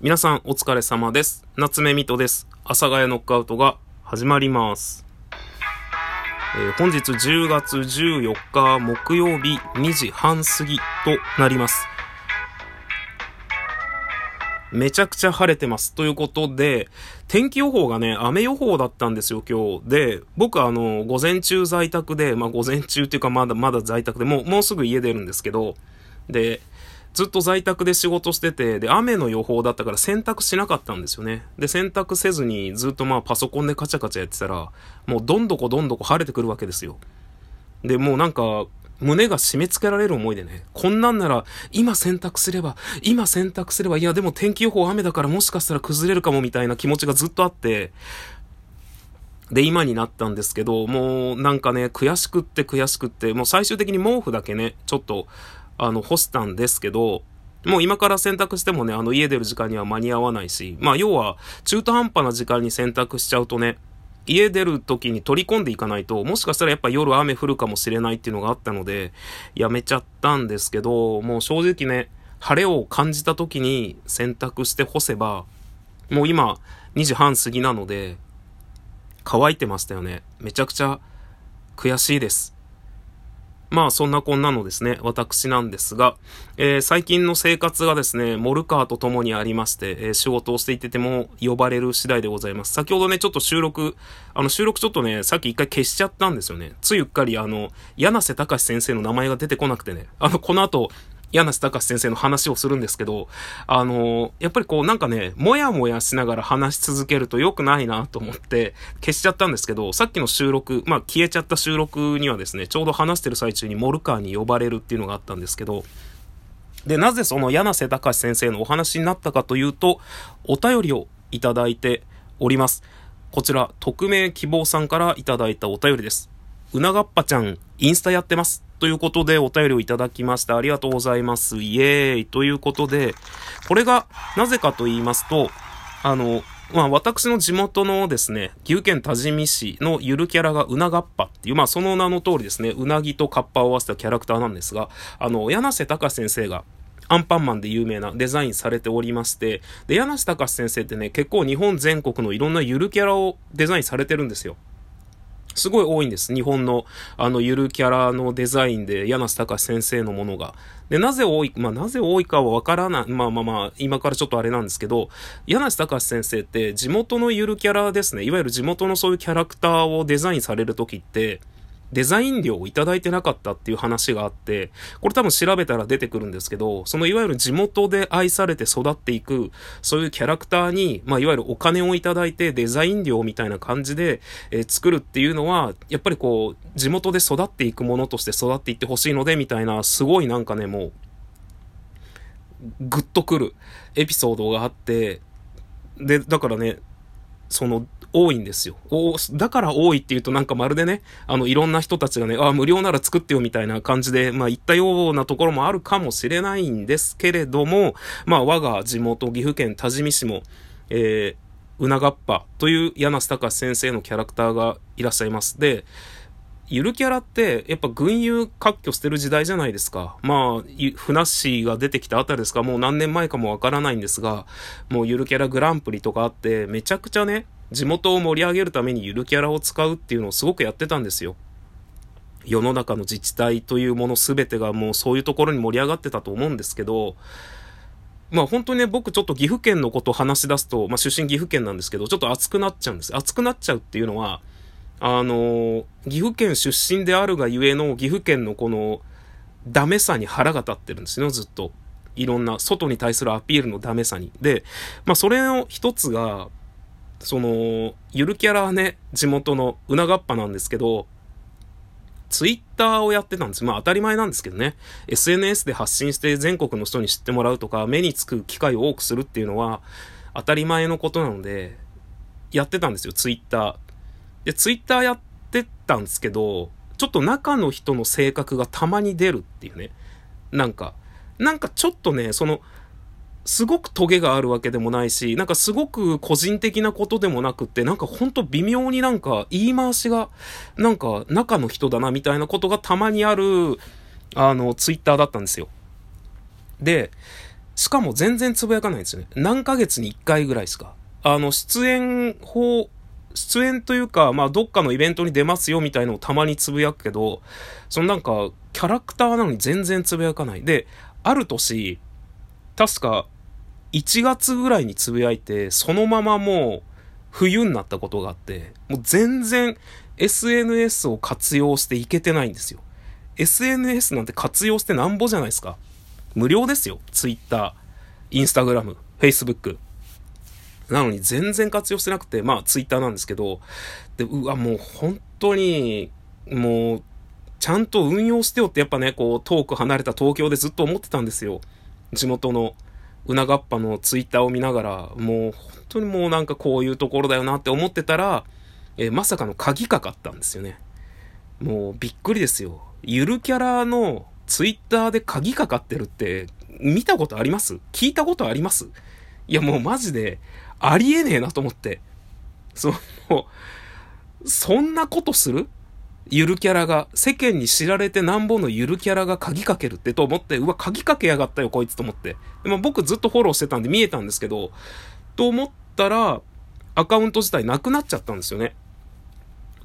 皆さんお疲れ様です。夏目みとです。阿佐ヶ谷ノックアウトが始まります。えー、本日10月14日木曜日2時半過ぎとなります。めちゃくちゃ晴れてます。ということで、天気予報がね、雨予報だったんですよ、今日。で、僕あの、午前中在宅で、まあ午前中っていうかまだまだ在宅でもう、もうすぐ家出るんですけど、で、ずっと在宅で仕事してて、で、雨の予報だったから洗濯しなかったんですよね。で、洗濯せずにずっとまあパソコンでカチャカチャやってたら、もうどんどこどんどこ晴れてくるわけですよ。で、もうなんか、胸が締め付けられる思いでね、こんなんなら、今選択すれば、今選択すれば、いやでも天気予報雨だからもしかしたら崩れるかもみたいな気持ちがずっとあって、で、今になったんですけど、もうなんかね、悔しくって悔しくって、もう最終的に毛布だけね、ちょっと、あの、干したんですけど、もう今から洗濯してもね、あの家出る時間には間に合わないし、まあ要は中途半端な時間に洗濯しちゃうとね、家出る時に取り込んでいかないと、もしかしたらやっぱ夜雨降るかもしれないっていうのがあったので、やめちゃったんですけど、もう正直ね、晴れを感じた時に洗濯して干せば、もう今2時半過ぎなので、乾いてましたよね。めちゃくちゃ悔しいです。まあそんなこんなのですね、私なんですが、えー、最近の生活がですね、モルカーと共にありまして、えー、仕事をしていてても呼ばれる次第でございます。先ほどね、ちょっと収録、あの収録ちょっとね、さっき一回消しちゃったんですよね。ついうっかりあの、柳瀬隆先生の名前が出てこなくてね、あの、この後、柳瀬隆先生の話をするんですけど、あのやっぱりこうなんかね、もやもやしながら話し続けると良くないなと思って消しちゃったんですけど、さっきの収録、まあ消えちゃった収録にはですね、ちょうど話してる最中にモルカーに呼ばれるっていうのがあったんですけど、で、なぜその柳瀬隆先生のお話になったかというと、お便りをいただいております。こちら、匿名希望さんからいただいたお便りです。うながっぱちゃん、インスタやってます。ということでお便りをいただきました。ありがとうございます。イエーイ。ということで、これがなぜかと言いますと、あの、まあ私の地元のですね、岐阜県多治見市のゆるキャラがうながっぱっていう、まあその名の通りですね、うなぎとカッパを合わせたキャラクターなんですが、あの、柳瀬隆先生がアンパンマンで有名なデザインされておりまして、で、柳瀬隆先生ってね、結構日本全国のいろんなゆるキャラをデザインされてるんですよ。すごい多いんです。日本の、あの、ゆるキャラのデザインで、柳瀬隆先生のものが。で、なぜ多い、まあ、なぜ多いかはわからない。まあまあまあ、今からちょっとあれなんですけど、柳瀬隆先生って地元のゆるキャラですね。いわゆる地元のそういうキャラクターをデザインされるときって、デザイン料をいただいてなかったっていう話があって、これ多分調べたら出てくるんですけど、そのいわゆる地元で愛されて育っていく、そういうキャラクターに、まあいわゆるお金をいただいてデザイン料みたいな感じで、えー、作るっていうのは、やっぱりこう、地元で育っていくものとして育っていってほしいので、みたいな、すごいなんかね、もう、ぐっとくるエピソードがあって、で、だからね、その、多いんですよ。だから多いって言うとなんかまるでね、あの、いろんな人たちがね、あ、無料なら作ってよみたいな感じで、まあ言ったようなところもあるかもしれないんですけれども、まあ我が地元岐阜県多治見市も、えー、うながっぱという柳瀬隆先生のキャラクターがいらっしゃいます。で、ゆるキャラって、やっぱ群雄割拠してる時代じゃないですか。まあ、ふなっしーが出てきたあたりですか、もう何年前かもわからないんですが、もうゆるキャラグランプリとかあって、めちゃくちゃね、地元を盛り上げるためにゆるキャラを使うっていうのをすごくやってたんですよ。世の中の自治体というもの全てがもうそういうところに盛り上がってたと思うんですけど、まあ本当にね、僕ちょっと岐阜県のことを話し出すと、まあ出身岐阜県なんですけど、ちょっと熱くなっちゃうんです。熱くなっちゃうっていうのは、あの、岐阜県出身であるがゆえの岐阜県のこのダメさに腹が立ってるんですよ、ずっと。いろんな外に対するアピールのダメさに。で、まあそれの一つが、その、ゆるキャラはね、地元のうながっぱなんですけど、ツイッターをやってたんです。まあ当たり前なんですけどね。SNS で発信して全国の人に知ってもらうとか、目につく機会を多くするっていうのは当たり前のことなので、やってたんですよ、ツイッター。で、ツイッターやってたんですけど、ちょっと中の人の性格がたまに出るっていうね。なんか、なんかちょっとね、その、すごくトゲがあるわけでもないし、なんかすごく個人的なことでもなくって、なんかほんと微妙になんか言い回しが、なんか中の人だなみたいなことがたまにある、あの、ツイッターだったんですよ。で、しかも全然つぶやかないんですよね。何ヶ月に1回ぐらいですか。あの、出演法、出演というか、まあ、どっかのイベントに出ますよみたいのをたまにつぶやくけど、そのなんか、キャラクターなのに全然つぶやかない。で、ある年、確か、1月ぐらいにつぶやいて、そのままもう、冬になったことがあって、もう全然 SNS を活用していけてないんですよ。SNS なんて活用してなんぼじゃないですか。無料ですよ。Twitter、Instagram、Facebook。なのに全然活用してなくて、まあ Twitter なんですけど、で、うわ、もう本当に、もう、ちゃんと運用してよってやっぱね、こう遠く離れた東京でずっと思ってたんですよ。地元のうながっぱのツイッターを見ながら、もう本当にもうなんかこういうところだよなって思ってたら、えー、まさかの鍵かかったんですよね。もうびっくりですよ。ゆるキャラのツイッターで鍵かかってるって見たことあります？聞いたことあります？いやもうマジでありえねえなと思って。その、そんなことする？ゆるキャラが、世間に知られてなんぼのゆるキャラが鍵かけるってと思って、うわ、鍵かけやがったよ、こいつと思って。でも僕ずっとフォローしてたんで見えたんですけど、と思ったら、アカウント自体なくなっちゃったんですよね。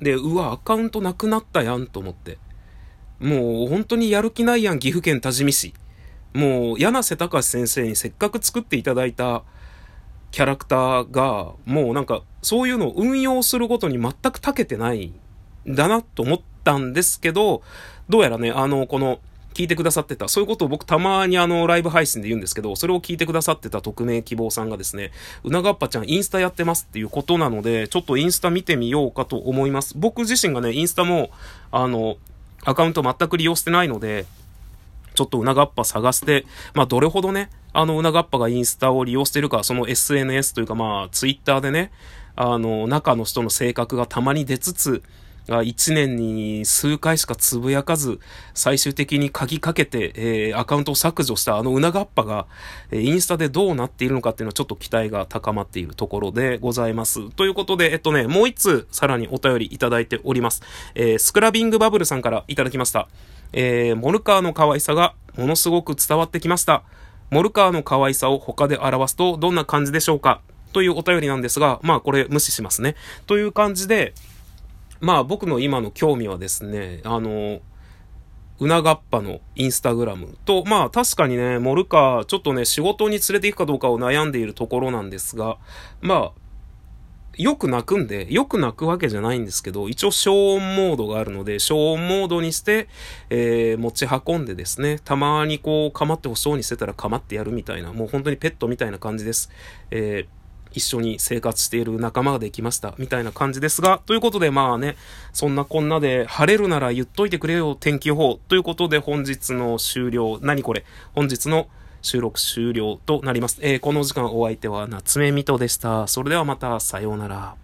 で、うわ、アカウントなくなったやんと思って。もう本当にやる気ないやん、岐阜県多治見市。もう、柳瀬隆先生にせっかく作っていただいたキャラクターが、もうなんか、そういうのを運用することに全く長けてないだなと思ったんですけど、どうやらね、あの、この、聞いてくださってた、そういうことを僕たまにあの、ライブ配信で言うんですけど、それを聞いてくださってた匿名希望さんがですね、うながっぱちゃんインスタやってますっていうことなので、ちょっとインスタ見てみようかと思います。僕自身がね、インスタも、あの、アカウント全く利用してないので、ちょっとうながっぱ探して、まあ、どれほどね、あの、うながっぱがインスタを利用してるか、その SNS というか、まあ、ツイッターでね、あの、中の人の性格がたまに出つつ、1年に数回しかつぶやかず、最終的に鍵かけて、えー、アカウントを削除したあのうながっぱが、えー、インスタでどうなっているのかっていうのはちょっと期待が高まっているところでございます。ということで、えっとね、もう一通さらにお便りいただいております。えー、スクラビングバブルさんからいただきました。えー、モルカーの可愛さがものすごく伝わってきました。モルカーの可愛さを他で表すとどんな感じでしょうか？というお便りなんですが、まあこれ無視しますね。という感じで、まあ僕の今の興味はですね、あの、うながっぱのインスタグラムと、まあ確かにね、モルカー、ちょっとね、仕事に連れて行くかどうかを悩んでいるところなんですが、まあ、よく泣くんで、よく泣くわけじゃないんですけど、一応消音モードがあるので、消音モードにして、えー、持ち運んでですね、たまにこう、構ってほしそうにしてたら構ってやるみたいな、もう本当にペットみたいな感じです。えー一緒に生活している仲間ができました。みたいな感じですが、ということでまあね、そんなこんなで晴れるなら言っといてくれよ、天気予報。ということで本日の終了。何これ？本日の収録終了となります。えー、この時間お相手は夏目みとでした。それではまた、さようなら。